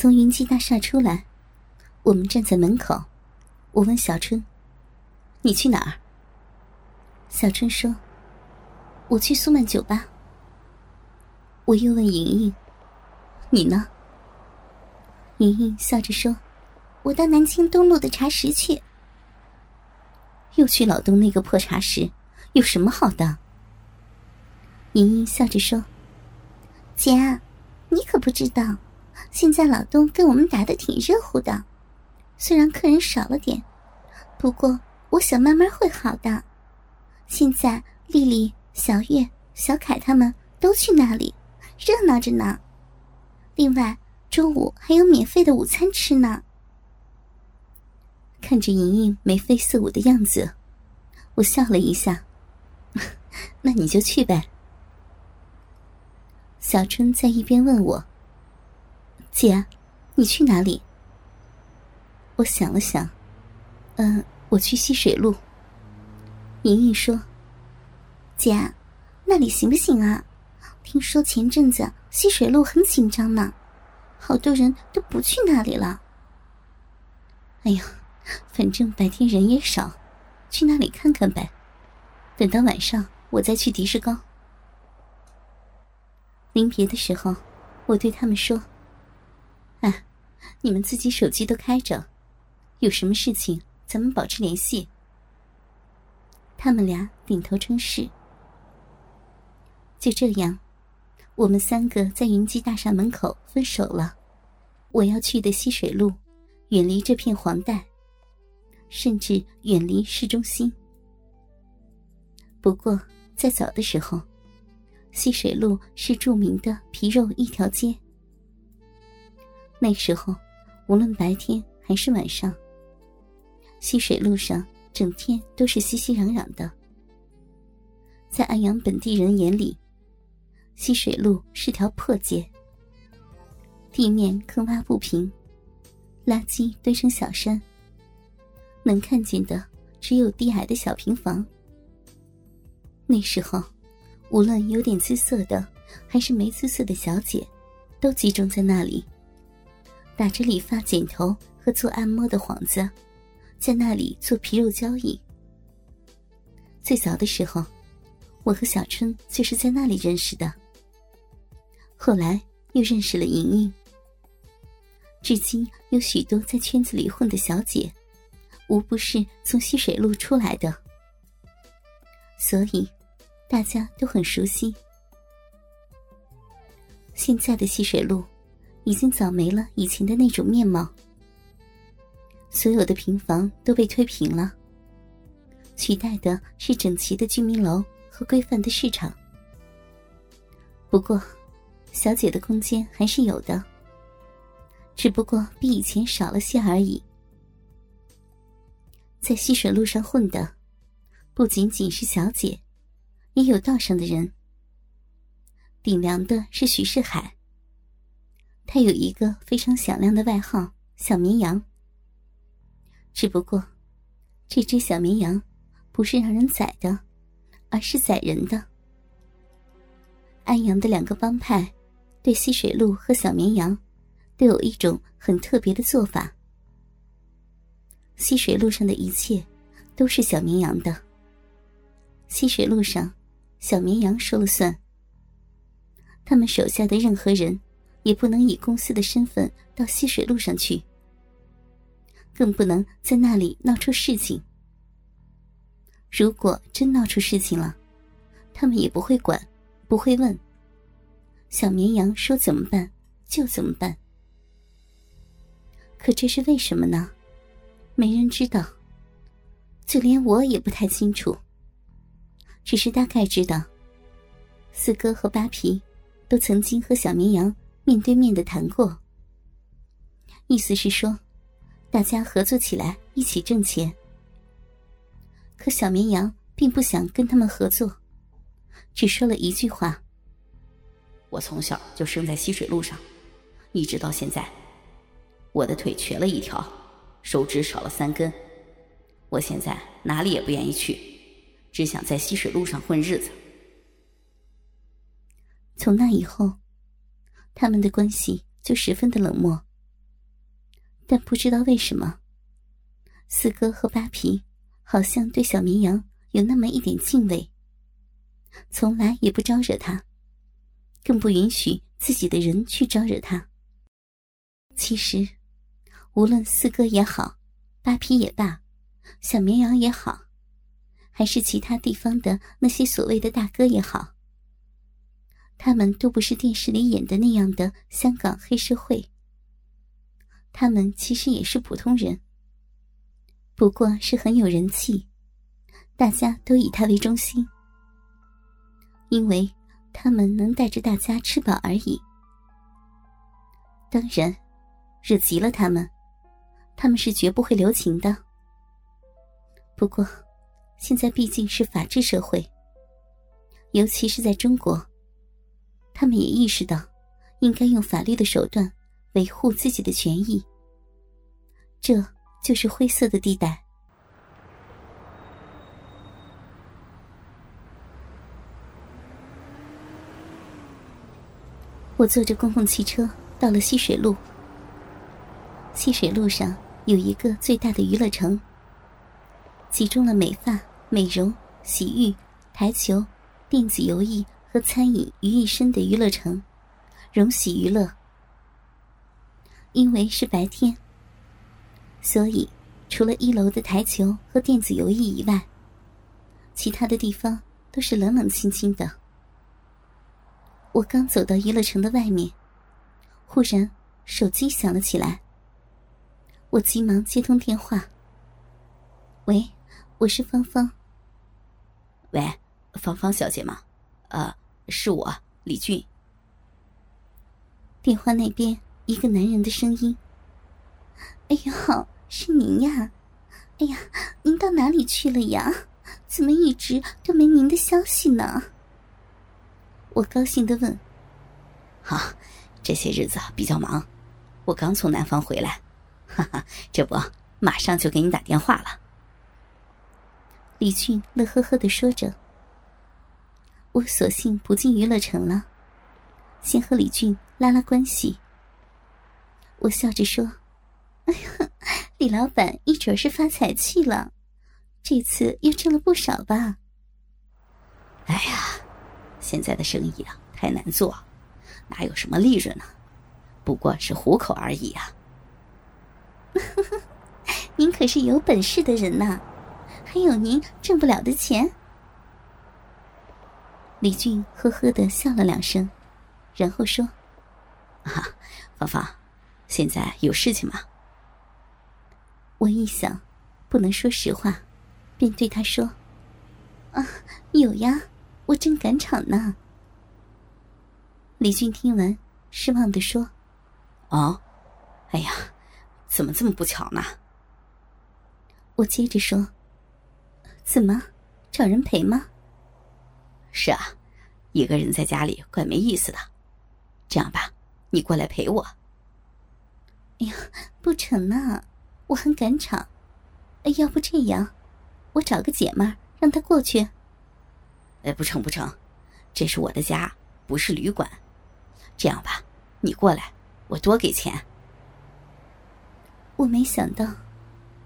从云际大厦出来，我们站在门口。我问小春：“你去哪儿？”小春说：“我去苏曼酒吧。”我又问莹莹：“你呢？”莹莹笑着说：“我到南京东路的茶室去。”又去老东那个破茶室，有什么好的？莹莹笑着说：“姐，你可不知道，现在老东跟我们打的挺热乎的。虽然客人少了点，不过我想慢慢会好的。现在丽丽、小月、小凯他们都去那里，热闹着呢。另外，中午还有免费的午餐吃呢。”看着莹莹眉飞色舞的样子，我笑了一下。那你就去呗。小春在一边问我：“姐，你去哪里？”我想了想，嗯，我去溪水路。莹莹说：“姐，那里行不行啊？听说前阵子溪水路很紧张呢，好多人都不去那里了。”哎呀，反正白天人也少，去那里看看呗。等到晚上，我再去迪士高。临别的时候，我对他们说：“哎，你们自己手机都开着，有什么事情咱们保持联系。”他们俩点头称是。就这样，我们三个在云际大厦门口分手了。我要去的西水路，远离这片黄带，甚至远离市中心。不过，在早的时候。西水路是著名的皮肉一条街。那时候，无论白天还是晚上，溪水路上整天都是熙熙攘攘的。在安阳本地人眼里，溪水路是条破街，地面坑洼不平，垃圾堆成小山，能看见的只有低矮的小平房。那时候。无论有点姿色的，还是没姿色的小姐，都集中在那里，打着理发、剪头和做按摩的幌子，在那里做皮肉交易。最早的时候，我和小春就是在那里认识的。后来又认识了莹莹。至今有许多在圈子里混的小姐，无不是从溪水路出来的，所以。大家都很熟悉。现在的溪水路，已经早没了以前的那种面貌。所有的平房都被推平了，取代的是整齐的居民楼和规范的市场。不过，小姐的空间还是有的，只不过比以前少了些而已。在溪水路上混的，不仅仅是小姐。也有道上的人，顶梁的是徐世海。他有一个非常响亮的外号“小绵羊”。只不过，这只小绵羊不是让人宰的，而是宰人的。安阳的两个帮派对溪水路和小绵羊都有一种很特别的做法。溪水路上的一切都是小绵羊的。溪水路上。小绵羊说了算。他们手下的任何人，也不能以公司的身份到溪水路上去，更不能在那里闹出事情。如果真闹出事情了，他们也不会管，不会问。小绵羊说怎么办就怎么办。可这是为什么呢？没人知道，就连我也不太清楚。只是大概知道，四哥和扒皮都曾经和小绵羊面对面的谈过，意思是说，大家合作起来一起挣钱。可小绵羊并不想跟他们合作，只说了一句话：“我从小就生在溪水路上，一直到现在，我的腿瘸了一条，手指少了三根，我现在哪里也不愿意去。”只想在溪水路上混日子。从那以后，他们的关系就十分的冷漠。但不知道为什么，四哥和八皮好像对小绵羊有那么一点敬畏，从来也不招惹他，更不允许自己的人去招惹他。其实，无论四哥也好，八皮也罢，小绵羊也好，还是其他地方的那些所谓的大哥也好，他们都不是电视里演的那样的香港黑社会。他们其实也是普通人，不过是很有人气，大家都以他为中心，因为他们能带着大家吃饱而已。当然，惹急了他们，他们是绝不会留情的。不过，现在毕竟是法治社会，尤其是在中国，他们也意识到应该用法律的手段。维护自己的权益，这就是灰色的地带。我坐着公共汽车到了溪水路。溪水路上有一个最大的娱乐城，集中了美发、美容、洗浴、台球、电子游艺和餐饮于一身的娱乐城——荣喜娱乐。因为是白天，所以除了一楼的台球和电子游艺以外，其他的地方都是冷冷清清的。我刚走到娱乐城的外面，忽然手机响了起来。我急忙接通电话：“喂，我是芳芳。”“喂，芳芳小姐吗？呃，是我，李俊。”电话那边。一个男人的声音：“哎呦，是您呀！哎呀，您到哪里去了呀？怎么一直都没您的消息呢？”我高兴的问：“啊，这些日子比较忙，我刚从南方回来，哈哈，这不马上就给你打电话了。”李俊乐呵呵的说着：“我索性不进娱乐城了，先和李俊拉拉关系。”我笑着说：“哎呀，李老板一准是发财去了，这次又挣了不少吧？”哎呀，现在的生意啊太难做，哪有什么利润呢？不过是糊口而已啊。您可是有本事的人呐，还有您挣不了的钱。李俊呵呵的笑了两声，然后说：“啊，芳芳。”现在有事情吗？我一想，不能说实话，便对他说：“啊，有呀，我正赶场呢。”李俊听完，失望的说：“哦，哎呀，怎么这么不巧呢？”我接着说：“怎么，找人陪吗？”“是啊，一个人在家里怪没意思的。这样吧，你过来陪我。”哎呀，不成呢，我很赶场。哎，要不这样，我找个姐们让她过去。哎，不成不成，这是我的家，不是旅馆。这样吧，你过来，我多给钱。我没想到，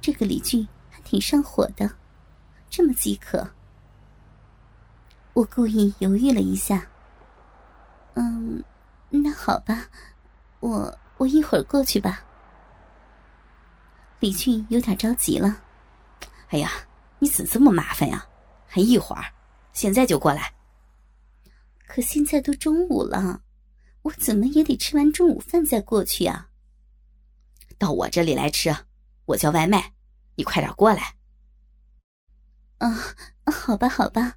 这个李俊还挺上火的，这么饥渴。我故意犹豫了一下。嗯，那好吧，我。我一会儿过去吧。李俊有点着急了。哎呀，你怎么这么麻烦呀？还一会儿，现在就过来。可现在都中午了，我怎么也得吃完中午饭再过去啊。到我这里来吃，我叫外卖，你快点过来。啊，好吧，好吧，